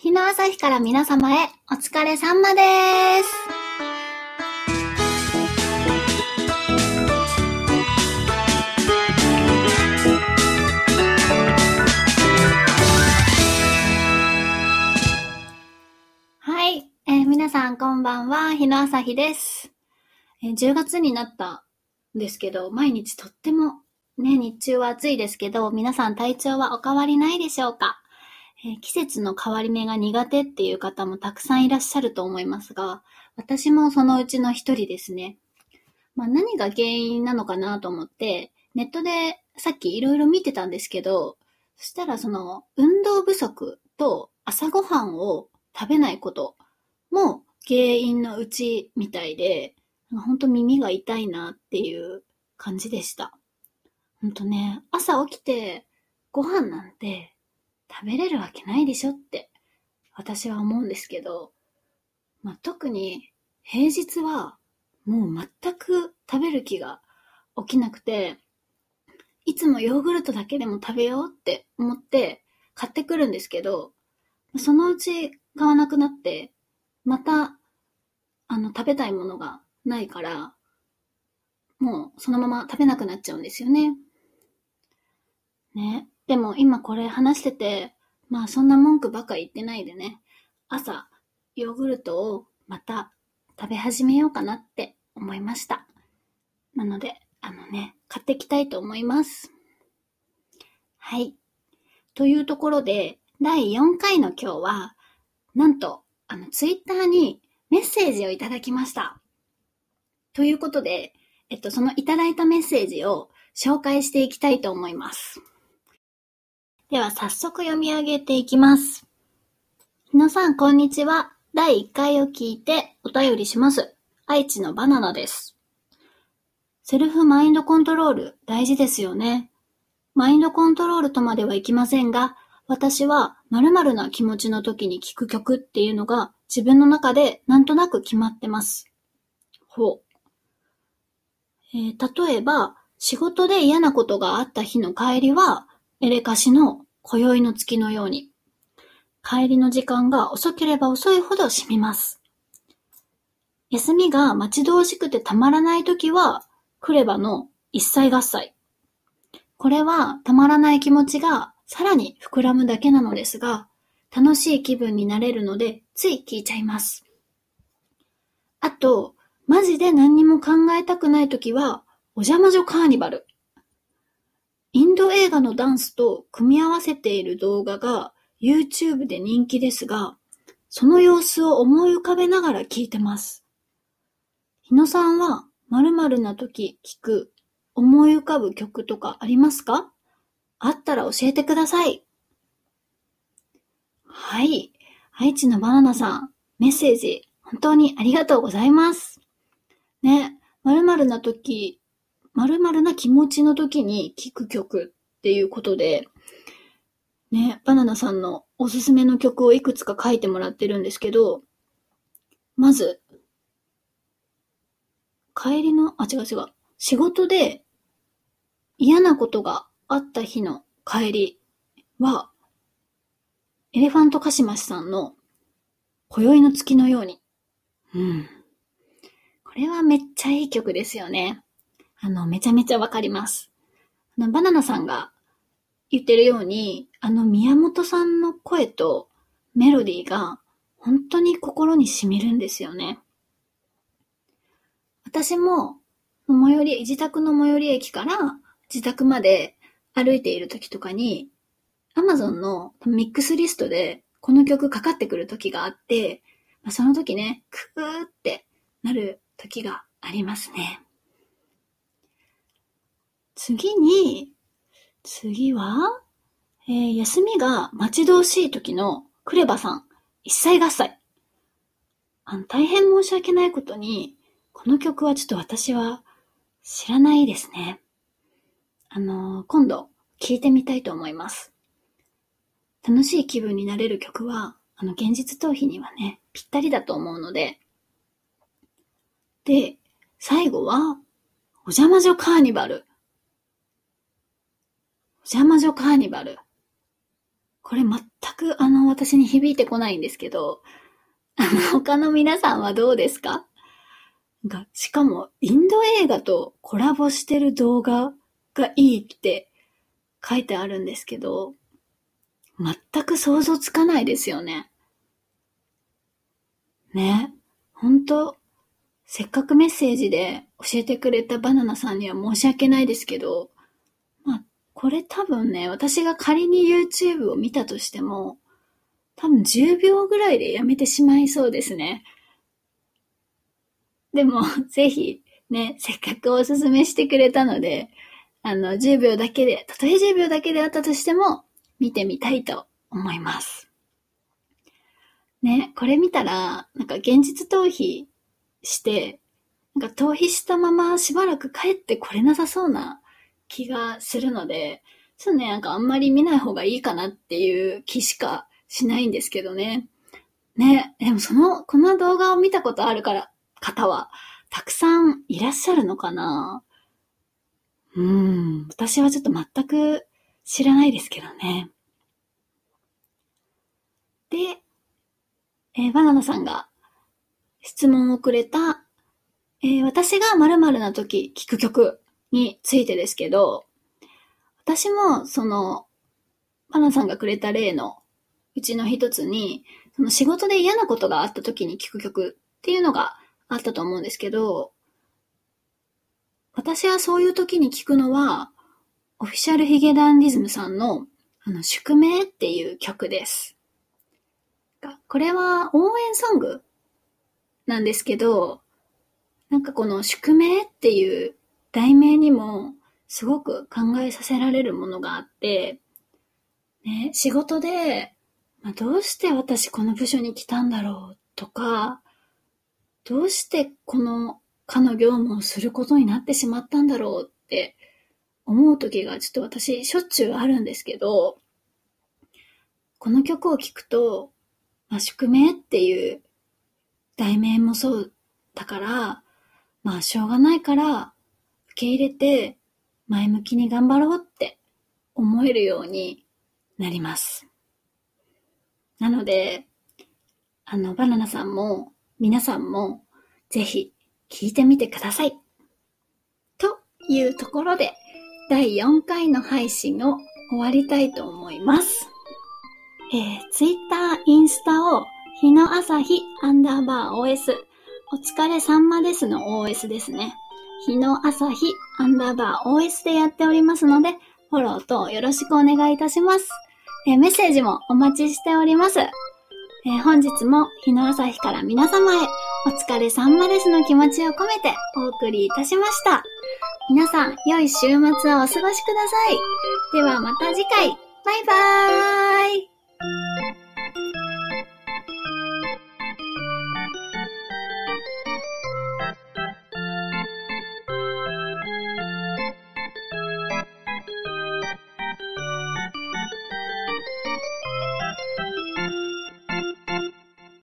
日の朝日から皆様へお疲れ様です。はい、えー皆さんこんばんは、日の朝日です、えー10月になったんですけど、毎日とってもね、日中は暑いですけど、皆さん体調はお変わりないでしょうか？えー季節の変わり目が苦手っていう方もたくさんいらっしゃると思いますが、私もそのうちの一人ですね。まあ何が原因なのかなと思って、ネットでさっきいろいろ見てたんですけど、そしたらその運動不足と朝ごはんを食べないことも原因のうちみたいで、本当耳が痛いなっていう感じでした。本当ね、朝起きてご飯なんて食べれるわけないでしょって私は思うんですけど、まあ、特に平日はもう全く食べる気が起きなくて、いつもヨーグルトだけでも食べようって思って買ってくるんですけど、そのうち買わなくなって、またあの食べたいものがないから、もうそのまま食べなくなっちゃうんですよね。ね。でも今これ話してて、まあそんな文句ばっか言ってないでね、朝ヨーグルトをまた食べ始めようかなって思いました。なので、あのね、買っていきたいと思います。はい。というところで、第4回の今日は、なんと、あの、ツイッターにメッセージをいただきました。ということで、えっと、そのいただいたメッセージを紹介していきたいと思います。では早速読み上げていきます。皆さん、こんにちは。第1回を聞いてお便りします。愛知のバナナです。セルフマインドコントロール大事ですよね。マインドコントロールとまではいきませんが、私は〇〇な気持ちの時に聴く曲っていうのが自分の中でなんとなく決まってます。ほう。えー例えば、仕事で嫌なことがあった日の帰りは、エレカシの今宵の月のように。帰りの時間が遅ければ遅いほど染みます。休みが待ち遠しくてたまらないときは、クレバの一切合切。これはたまらない気持ちがさらに膨らむだけなのですが、楽しい気分になれるので、つい聞いちゃいます。あと、マジで何にも考えたくないときは、お邪魔女カーニバル。インド映画のダンスと組み合わせている動画が YouTube で人気ですが、その様子を思い浮かべながら聞いてます。日野さんは〇〇な時聞く思い浮かぶ曲とかありますか？あったら教えてください。はい。愛知のバナナさん、メッセージ、本当にありがとうございます。ね、〇〇な時、〇〇な気持ちの時に聴く曲っていうことで、ね、バナナさんのおすすめの曲をいくつか書いてもらってるんですけど、まず、帰りの、あ、違う違う。仕事で嫌なことがあった日の帰りは、エレファントカシマシさんの今宵の月のように。うん。これはめっちゃいい曲ですよね。あの、めちゃめちゃわかります。あの、バナナさんが言ってるように、あの、宮本さんの声とメロディーが本当に心に染みるんですよね。私も、最寄り、自宅の最寄り駅から自宅まで歩いている時とかに、Amazon のミックスリストでこの曲かかってくる時があって、まあその時ね、クーってなる時がありますね。次に、次は、えー休みが待ち遠しい時のクレバさん、一切合切。あの、大変申し訳ないことに、この曲はちょっと私は知らないですね。あのー今度聴いてみたいと思います。楽しい気分になれる曲は、あの、現実逃避にはね、ぴったりだと思うので。で、最後は、お邪魔女カーニバル。お邪魔女カーニバル。これ全くあの私に響いてこないんですけど、あの他の皆さんはどうですか？が、しかもインド映画とコラボしてる動画がいいって書いてあるんですけど、全く想像つかないですよね。ね。本当せっかくメッセージで教えてくれたバナナさんには申し訳ないですけど、これ多分ね、私が仮に YouTube を見たとしても、多分10秒ぐらいでやめてしまいそうですね。でも、ぜひ、ね、せっかくおすすめしてくれたので、あの、10秒だけで、たとえ10秒だけであったとしても、見てみたいと思います。ね、これ見たら、なんか現実逃避して、なんか逃避したまましばらく帰ってこれなさそうな気がするので、ちょっとね、なんかあんまり見ない方がいいかなっていう気しかしないんですけどね。ね、でもその、この動画を見たことあるから、方は、たくさんいらっしゃるのかな？うん、私はちょっと全く知らないですけどね。で、えー、バナナさんが質問をくれた、えー、私が〇〇な時聴く曲についてですけど、私もその、バナさんがくれた例のうちの一つに、その仕事で嫌なことがあった時に聴く曲っていうのがあったと思うんですけど、私はそういう時に聞くのは、オフィシャルヒゲダンディズムさんの、あの、宿命っていう曲です。これは応援ソングなんですけど、なんかこの宿命っていう題名にもすごく考えさせられるものがあって、ね、仕事で、まあ、どうして私この部署に来たんだろうとか、どうしてこの課の業務をすることになってしまったんだろうって思う時がちょっと私しょっちゅうあるんですけど、この曲を聴くと、まあ、宿命っていう題名もそうだから、まあしょうがないからけ入れて前向きに頑張ろうって思えるようになります。なので、あの、バナナさんも皆さんもぜひ聞いてみてください。というところで、第4回の配信を終わりたいと思います。えー、Twitter、インスタを日の朝日アンダーバー OS、お疲れさんまですの OS ですね。日の朝日アンダーバー OS でやっておりますので、フォローとよろしくお願いいたします。え、メッセージもお待ちしております。え、本日も日の朝日から皆様へお疲れさんまですの気持ちを込めてお送りいたしました。皆さん、良い週末をお過ごしください。ではまた次回。バイバーイ